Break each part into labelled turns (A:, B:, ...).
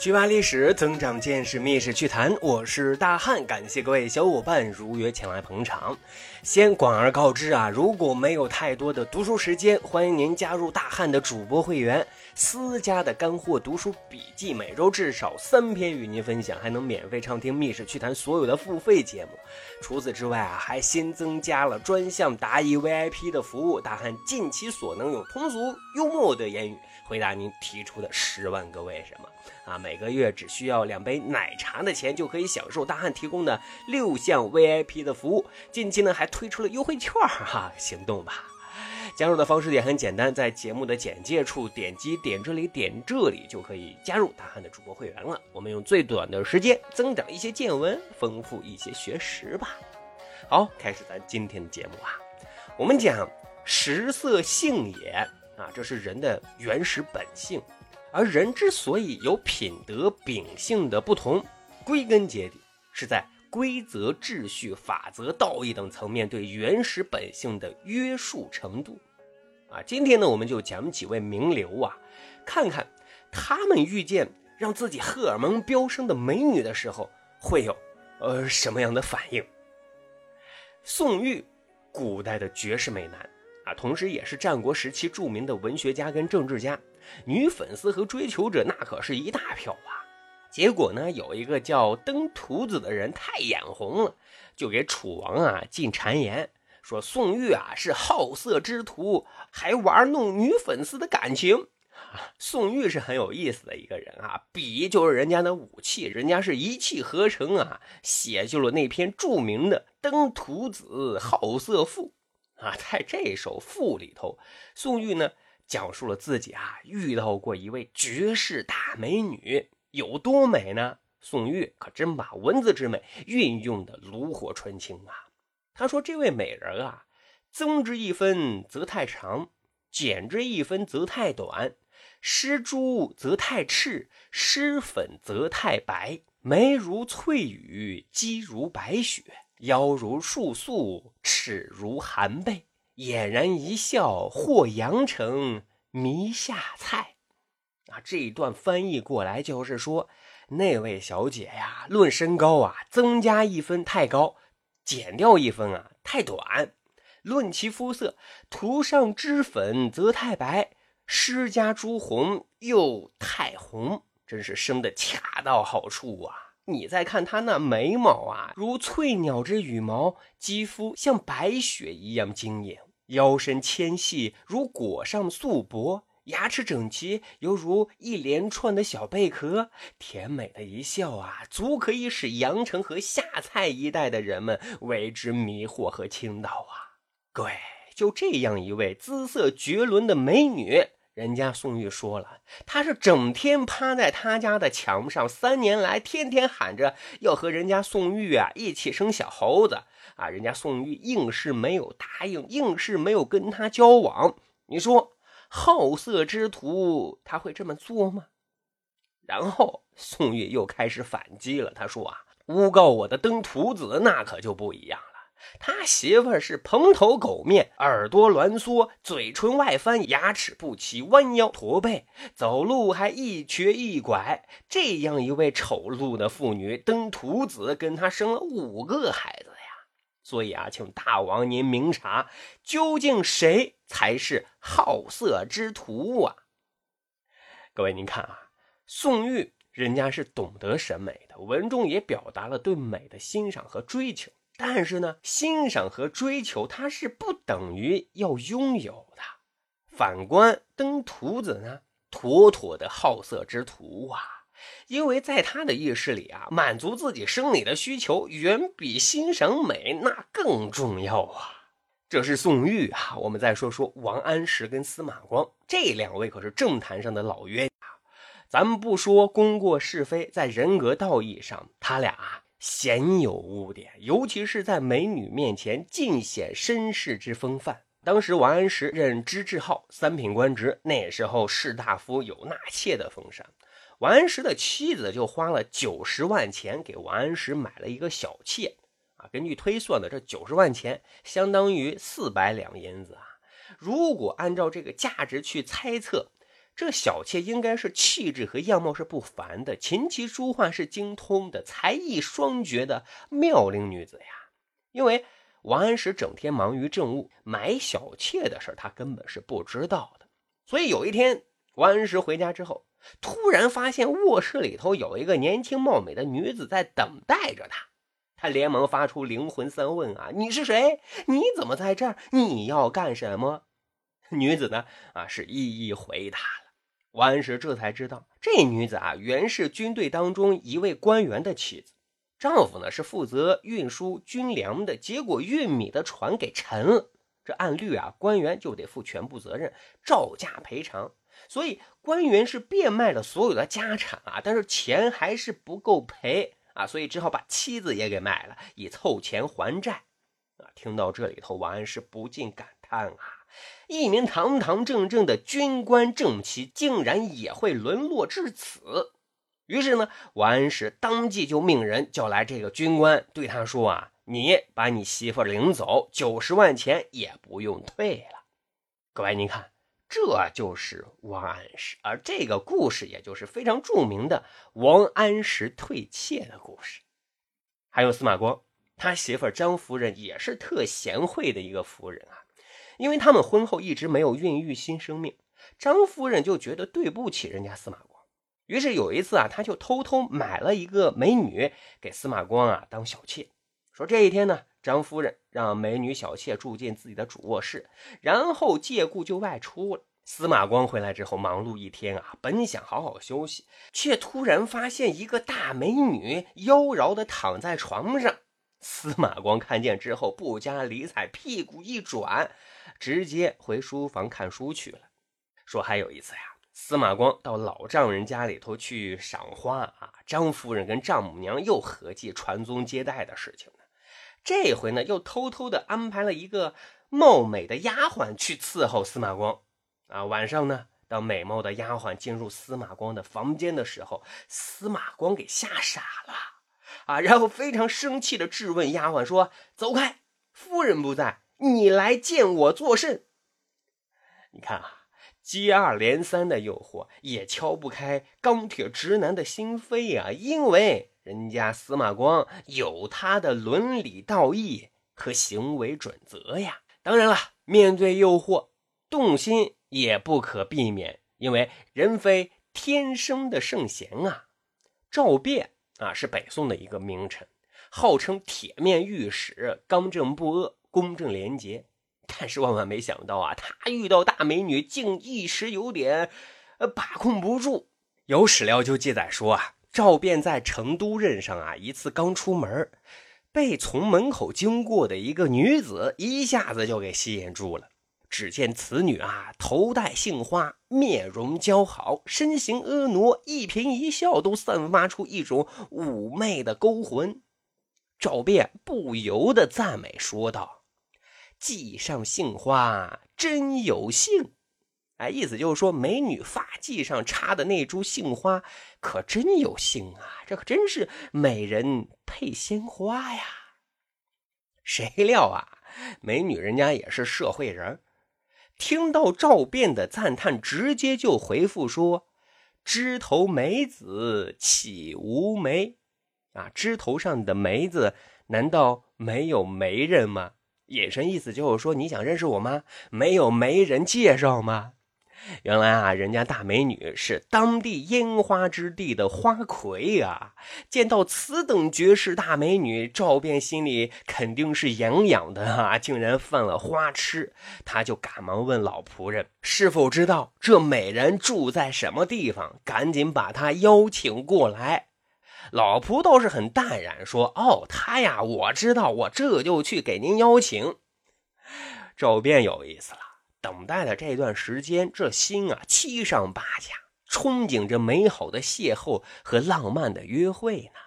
A: 去扒历史，增长见识，密室趣谈。我是大汉，感谢各位小伙伴如约前来捧场。先广而告之啊，如果没有太多的读书时间，欢迎您加入大汉的主播会员，私家的干货读书笔记，每周至少三篇与您分享，还能免费畅听密室趣谈所有的付费节目。除此之外啊，还新增加了专项答疑 VIP 的服务。大汉尽其所能，用通俗幽默的言语回答您提出的十万个为什么。啊，每个月只需要两杯奶茶的钱，就可以享受大汉提供的六项 VIP 的服务。近期呢，还推出了优惠券哈，行动吧！加入的方式也很简单，在节目的简介处点击点这里点这里，就可以加入大汉的主播会员了。我们用最短的时间增长一些见闻，丰富一些学识吧。好，开始咱今天的节目啊，我们讲食色性也啊，这是人的原始本性。而人之所以有品德秉性的不同，归根结底是在规则、秩序、法则、道义等层面对原始本性的约束程度。啊，今天呢，我们就讲几位名流啊，看看他们遇见让自己荷尔蒙飙升的美女的时候，会有呃什么样的反应。宋玉，古代的绝世美男同时也是战国时期著名的文学家跟政治家。女粉丝和追求者那可是一大票啊！结果呢，有一个叫登徒子的人太眼红了，就给楚王啊进谗言，说宋玉啊是好色之徒，还玩弄女粉丝的感情。宋玉是很有意思的一个人啊，笔就是人家的武器，人家是一气呵成啊，写就了那篇著名的《登徒子好色赋》啊，在这首赋里头，宋玉呢。讲述了自己啊遇到过一位绝世大美女，有多美呢？宋玉可真把文字之美运用的炉火纯青啊！他说：“这位美人啊，增之一分则太长，减之一分则太短，施朱则太赤，施粉则太白。眉如翠羽，肌如白雪，腰如束素，齿如含贝。”俨然一笑或阳城迷下菜，啊，这一段翻译过来就是说，那位小姐呀，论身高啊，增加一分太高，减掉一分啊太短；论其肤色，涂上脂粉则太白，施加朱红又太红，真是生的恰到好处啊！你再看她那眉毛啊，如翠鸟之羽毛，肌肤像白雪一样晶莹。腰身纤细如裹上素帛，牙齿整齐犹如一连串的小贝壳，甜美的一笑啊，足可以使阳城和下蔡一带的人们为之迷惑和倾倒啊！各位，就这样一位姿色绝伦的美女，人家宋玉说了，他是整天趴在他家的墙上，三年来天天喊着要和人家宋玉啊一起生小猴子。啊，人家宋玉硬是没有答应，硬是没有跟他交往。你说好色之徒他会这么做吗？然后宋玉又开始反击了，他说啊，诬告我的登徒子那可就不一样。他媳妇是蓬头垢面，耳朵挛缩，嘴唇外翻，牙齿不齐，弯腰驼背，走路还一瘸一拐。这样一位丑陋的妇女，登徒子跟他生了五个孩子呀。所以啊，请大王您明察，究竟谁才是好色之徒啊？各位，您看啊，宋玉人家是懂得审美的，文中也表达了对美的欣赏和追求。但是呢，欣赏和追求它是不等于要拥有的。反观登徒子呢，妥妥的好色之徒啊。因为在他的意识里啊，满足自己生理的需求远比欣赏美那更重要啊。这是宋玉啊。我们再说说王安石跟司马光这两位可是政坛上的老冤家。咱们不说功过是非，在人格道义上，他俩鲜有污点，尤其是在美女面前尽显绅士之风范。当时王安石任知制号三品官职，那时候士大夫有纳妾的风尚。王安石的妻子就花了九十万钱给王安石买了一个小妾，啊，根据推算的，这九十万钱相当于四百两银子啊。如果按照这个价值去猜测，这小妾应该是气质和样貌是不凡的，琴棋书画是精通的，才艺双绝的妙龄女子呀。因为王安石整天忙于政务，买小妾的事他根本是不知道的。所以有一天，王安石回家之后，突然发现卧室里头有一个年轻貌美的女子在等待着他。他连忙发出灵魂三问：“啊，你是谁？你怎么在这儿？你要干什么？”女子呢？啊，是一一回答了。王安石这才知道，这女子啊，原是军队当中一位官员的妻子，丈夫呢是负责运输军粮的，结果运米的船给沉了。这按律啊，官员就得负全部责任，照价赔偿。所以官员是变卖了所有的家产啊，但是钱还是不够赔。啊，所以只好把妻子也给卖了，以凑钱还债。啊，听到这里头，王安石不禁感叹啊，一名堂堂正正的军官正妻，竟然也会沦落至此。于是呢，王安石当即就命人叫来这个军官，对他说啊，你把你媳妇领走，九十万钱也不用退了。各位，您看。这就是王安石，而这个故事也就是非常著名的王安石退妾的故事。还有司马光，他媳妇张夫人也是特贤惠的一个夫人啊。因为他们婚后一直没有孕育新生命，张夫人就觉得对不起人家司马光，于是有一次啊，他就偷偷买了一个美女给司马光啊当小妾。说这一天呢，张夫人让美女小妾住进自己的主卧室，然后借故就外出了。司马光回来之后，忙碌一天啊，本想好好休息，却突然发现一个大美女妖娆的躺在床上。司马光看见之后，不加理睬，屁股一转，直接回书房看书去了。说还有一次呀，司马光到老丈人家里头去赏花啊，张夫人跟丈母娘又合计传宗接代的事情呢。这回呢，又偷偷的安排了一个貌美的丫鬟去伺候司马光。啊，晚上呢，当美貌的丫鬟进入司马光的房间的时候，司马光给吓傻了啊！然后非常生气的质问丫鬟说：“走开，夫人不在，你来见我作甚？”你看啊，接二连三的诱惑也敲不开钢铁直男的心扉啊，因为。人家司马光有他的伦理道义和行为准则呀。当然了，面对诱惑，动心也不可避免，因为人非天生的圣贤啊。赵卞啊，是北宋的一个名臣，号称铁面御史，刚正不阿，公正廉洁。但是万万没想到啊，他遇到大美女，竟一时有点呃把控不住。有史料就记载说啊。赵卞在成都任上啊，一次刚出门，被从门口经过的一个女子一下子就给吸引住了。只见此女啊，头戴杏花，面容姣好，身形婀娜，一颦一笑都散发出一种妩媚的勾魂。赵卞不由得赞美说道：“髻上杏花，真有幸。”哎，意思就是说，美女发髻上插的那株杏花，可真有幸啊！这可真是美人配鲜花呀。谁料啊，美女人家也是社会人，听到赵卞的赞叹，直接就回复说：“枝头梅子岂无媒？啊，枝头上的梅子难道没有媒人吗？”眼神意思就是说，你想认识我吗？没有媒人介绍吗？原来啊，人家大美女是当地烟花之地的花魁啊！见到此等绝世大美女，赵便心里肯定是痒痒的啊，竟然犯了花痴。他就赶忙问老仆人：“是否知道这美人住在什么地方？赶紧把她邀请过来。”老仆倒是很淡然说：“哦，他呀，我知道，我这就去给您邀请。”赵卞有意思了。等待的这段时间，这心啊七上八下，憧憬着美好的邂逅和浪漫的约会呢。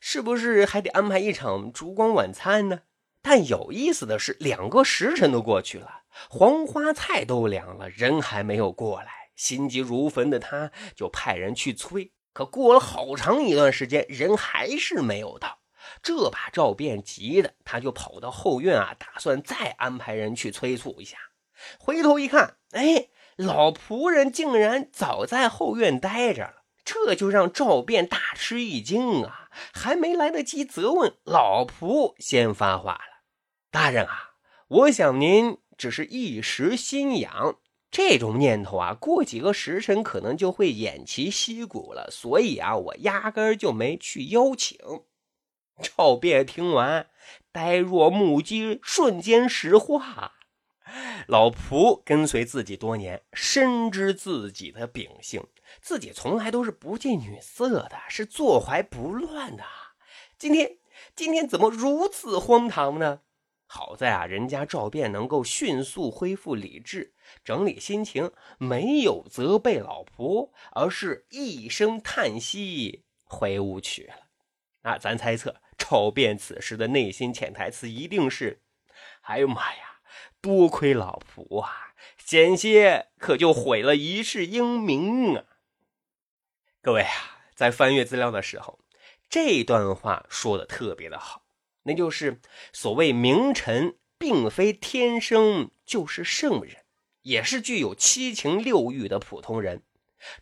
A: 是不是还得安排一场烛光晚餐呢？但有意思的是，两个时辰都过去了，黄花菜都凉了，人还没有过来。心急如焚的他，就派人去催。可过了好长一段时间，人还是没有到。这把赵卞急的，他就跑到后院啊，打算再安排人去催促一下。回头一看，哎，老仆人竟然早在后院待着了。这就让赵卞大吃一惊啊！还没来得及责问，老仆先发话了：“大人啊，我想您只是一时心痒，这种念头啊，过几个时辰可能就会偃旗息鼓了。所以啊，我压根儿就没去邀请。”赵便听完，呆若木鸡，瞬间石化。老仆跟随自己多年，深知自己的秉性。自己从来都是不近女色的，是坐怀不乱的。今天，今天怎么如此荒唐呢？好在啊，人家赵卞能够迅速恢复理智，整理心情，没有责备老仆，而是一声叹息回屋去了。那咱猜测，赵卞此时的内心潜台词一定是：哎呦妈呀，多亏老仆啊，险些可就毁了一世英名啊！各位啊，在翻阅资料的时候，这段话说的特别的好，那就是所谓名臣，并非天生就是圣人，也是具有七情六欲的普通人。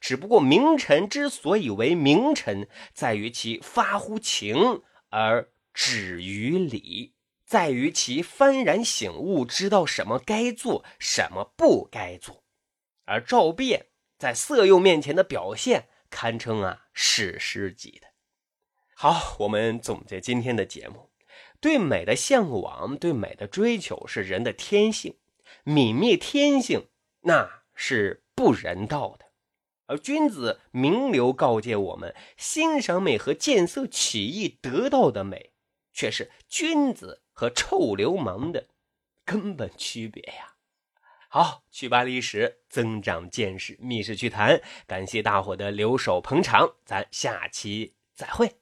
A: 只不过名臣之所以为名臣，在于其发乎情而止于礼，在于其幡然醒悟，知道什么该做，什么不该做。而赵变在色诱面前的表现。堪称啊史诗级的。好，我们总结今天的节目：对美的向往，对美的追求是人的天性，泯灭天性那是不人道的。而君子名流告诫我们，欣赏美和见色起意得到的美，却是君子和臭流氓的根本区别呀。好，趣吧历史，增长见识，密室趣谈，感谢大伙的留守捧场，咱下期再会。